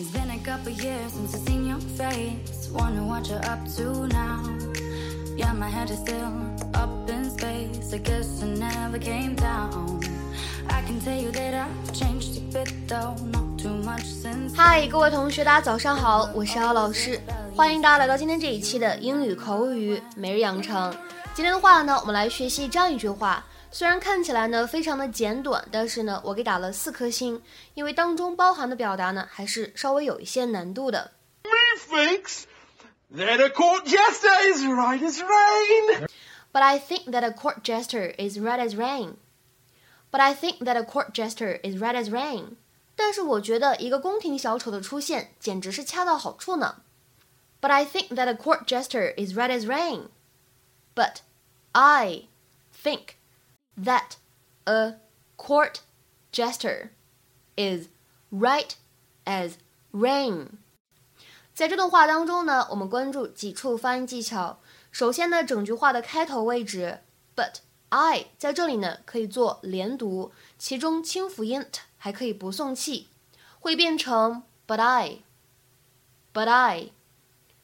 It's been a couple years since I've seen your face. Wonder what you're up to now. Yeah, my head is still up in space. I guess I never came down. I can tell you that I've changed a bit though, not too much since. Hi,，各位同学，大家早上好，我是姚老师，欢迎大家来到今天这一期的英语口语每日养成。今天的话呢，我们来学习这样一句话。虽然看起来呢非常的简短，但是呢我给打了四颗星，因为当中包含的表达呢还是稍微有一些难度的。 Methinks that a court jester is right as rain. But I think that a court jester is red as rain. But I think that a court jester is red as rain. 但是我觉得一个宫廷小丑的出现简直是恰到好处呢。But I think that a court jester is red as rain. But I think that a court jester is right as rain. 在这段话当中呢，我们关注几处发音技巧。首先呢，整句话的开头位置，but I 在这里呢可以做连读，其中清辅音 t 还可以不送气，会变成 but I，but I。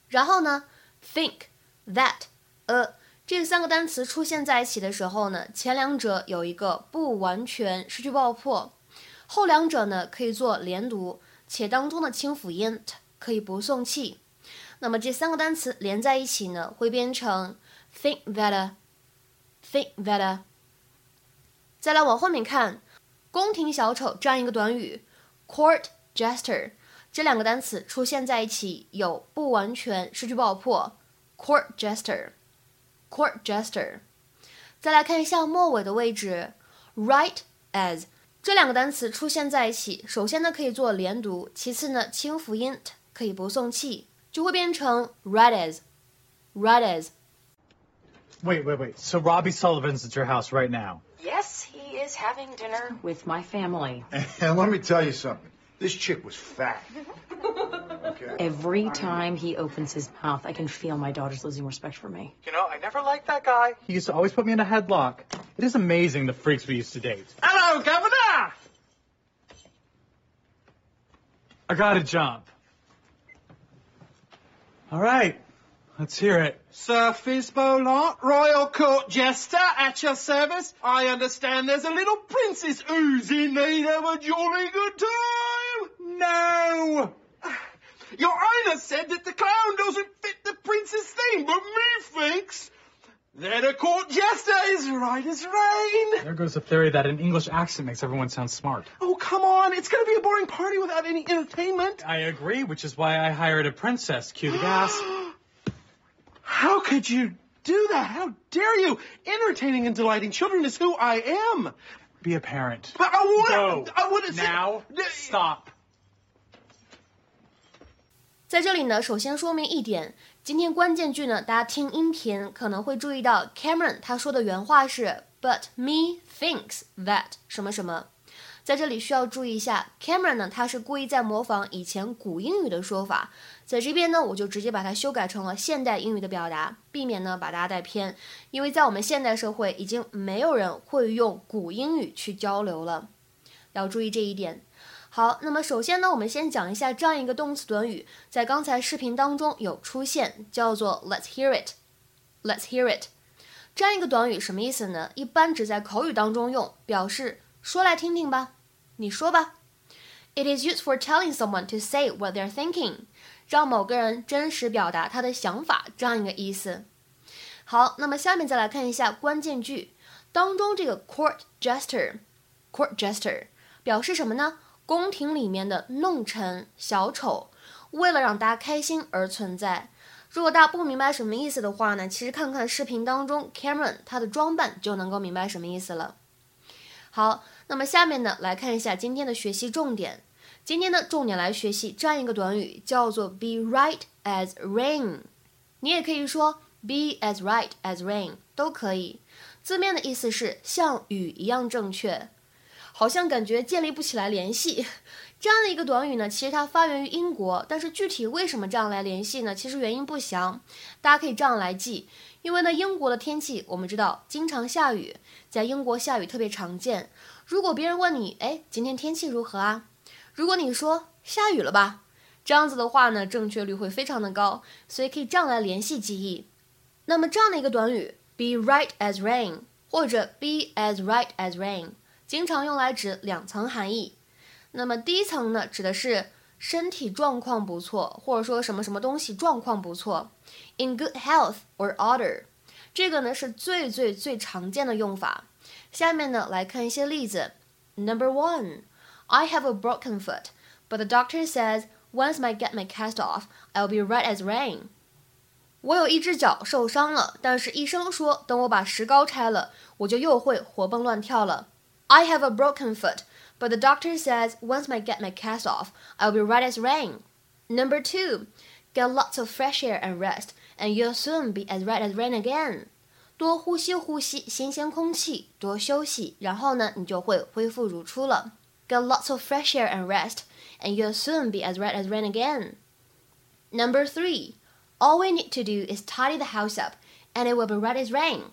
然后呢，think that a 这三个单词出现在一起的时候呢，前两者有一个不完全失去爆破，后两者呢可以做连读，且当中的清辅音 t 可以不送气。那么这三个单词连在一起呢，会变成 think that，think that。再来往后面看，宫廷小丑这样一个短语，court jester，这两个单词出现在一起有不完全失去爆破，court jester jester，court jester。再来看一下末尾的位置，right as。这两个单词出现在一起，首先呢可以做连读，其次呢清辅音 t 可以不送气，就会变成 right as，right as。 Wait, wait, wait. So Robbie Sullivan's at your house right now. Yes, he is having dinner with my family. And let me tell you something. This chick was fat. Okay. Every time he opens his mouth, I can feel my daughter's losing respect for me. You know, I never liked that guy. He used to always put me in a headlock. It is amazing the freaks we used to date. Hello, Governor. I gotta jump. All right, let's hear it. Sir Fizbolant, Royal Court Jester, at your service. I understand there's a little princess who's in need of a jolly good time. No! Your Highness said that the clown doesn't fit the prince's theme, but methinks that a court jester is right as rain. There goes the theory that an English accent makes everyone sound smart. Oh, come on. It's going to be a boring party without any entertainment. I agree, which is why I hired a princess. Cue the gas. How could you do that? How dare you? Entertaining and delighting children is who I am. Be a parent. But I would Go. I would have Now, stop. 在这里呢，首先说明一点，今天关键句呢，大家听音频可能会注意到，Cameron 他说的原话是 "But me thinks that 什么什么"。在这里需要注意一下，Cameron 呢，他是故意在模仿以前古英语的说法，在这边呢，我就直接把它修改成了现代英语的表达，避免呢把大家带偏，因为在我们现代社会，已经没有人会用古英语去交流了，要注意这一点。好，那么首先呢，我们先讲一下这样一个动词短语，在刚才视频当中有出现，叫做 Let's hear it。Let's hear it。这样一个短语什么意思呢？一般只在口语当中用，表示说来听听吧，你说吧。It is used for telling someone to say what they're thinking，让某个人真实表达他的想法，这样一个意思。好，那么下面再来看一下关键句当中这个 court jester，court jester 表示什么呢？宫廷里面的弄臣、小丑，为了让大家开心而存在。如果大家不明白什么意思的话呢，其实看看视频当中 Cameron 他的装扮就能够明白什么意思了。好，那么下面呢来看一下今天的学习重点。今天呢重点来学习这样一个短语，叫做 be right as rain。你也可以说 be as right as rain 都可以。字面的意思是像雨一样正确。好像感觉建立不起来联系，这样的一个短语呢，其实它发源于英国，但是具体为什么这样来联系呢？其实原因不详，大家可以这样来记，因为呢，英国的天气我们知道经常下雨，在英国下雨特别常见。如果别人问你，哎，今天天气如何啊？如果你说下雨了吧，这样子的话呢，正确率会非常的高，所以可以这样来联系记忆。那么这样的一个短语，be right as rain，或者 be as right as rain，经常用来指两层含义。那么第一层呢，指的是身体状况不错，或者说什么什么东西状况不错，in good health or order。这个呢是最最最常见的用法。下面呢来看一些例子。Number one, I have a broken foot, but the doctor says once I get my cast off, I'll be right as rain. 我有一只脚受伤了，但是医生说等我把石膏拆了，我就又会活蹦乱跳了。I have a broken foot, but the doctor says once I get my cast off, I'll be right as rain. Number two, get lots of fresh air and rest, and you'll soon be as right as rain again. 多呼吸呼吸新鲜空气，多休息，然后呢，你就会恢复如初了。Get lots of fresh air and rest, and you'll soon be as right as rain again. Number three, all we need to do is tidy the house up, and it will be right as rain.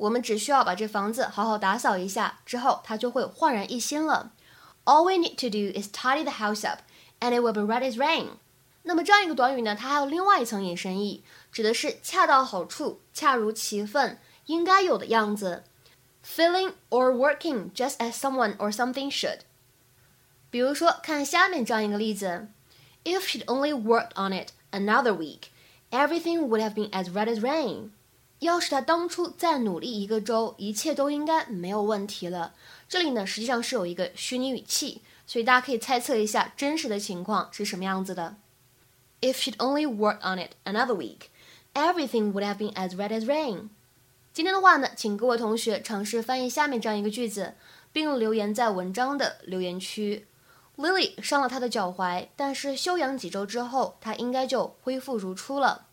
我们只需要把这房子好好打扫一下，之后它就会焕然一新了。All we need to do is tidy the house up, and it will be right as rain. 那么这样一个短语呢，它还有另外一层引申义，指的是恰到好处、恰如其分、应该有的样子，feeling or working just as someone or something should。比如说，看下面这样一个例子：If she'd only worked on it another week, everything would have been as red as rain。 要是他当初再努力一个周，一切都应该没有问题了。这里呢，实际上是有一个虚拟语气，所以大家可以猜测一下真实的情况是什么样子的。If she'd only worked on it another week, everything would have been as red as rain. 今天的话呢，请各位同学尝试翻译下面这样一个句子，并留言在文章的留言区。Lily 伤了她的脚踝，但是休养几周之后，她应该就恢复如初了。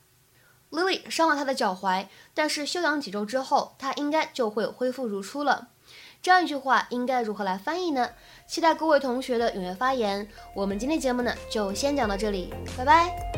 Lily 伤了他的脚踝，但是休养几周之后，他应该就会恢复如初了。这样一句话应该如何来翻译呢？期待各位同学的踊跃发言。我们今天节目呢就先讲到这里，拜拜。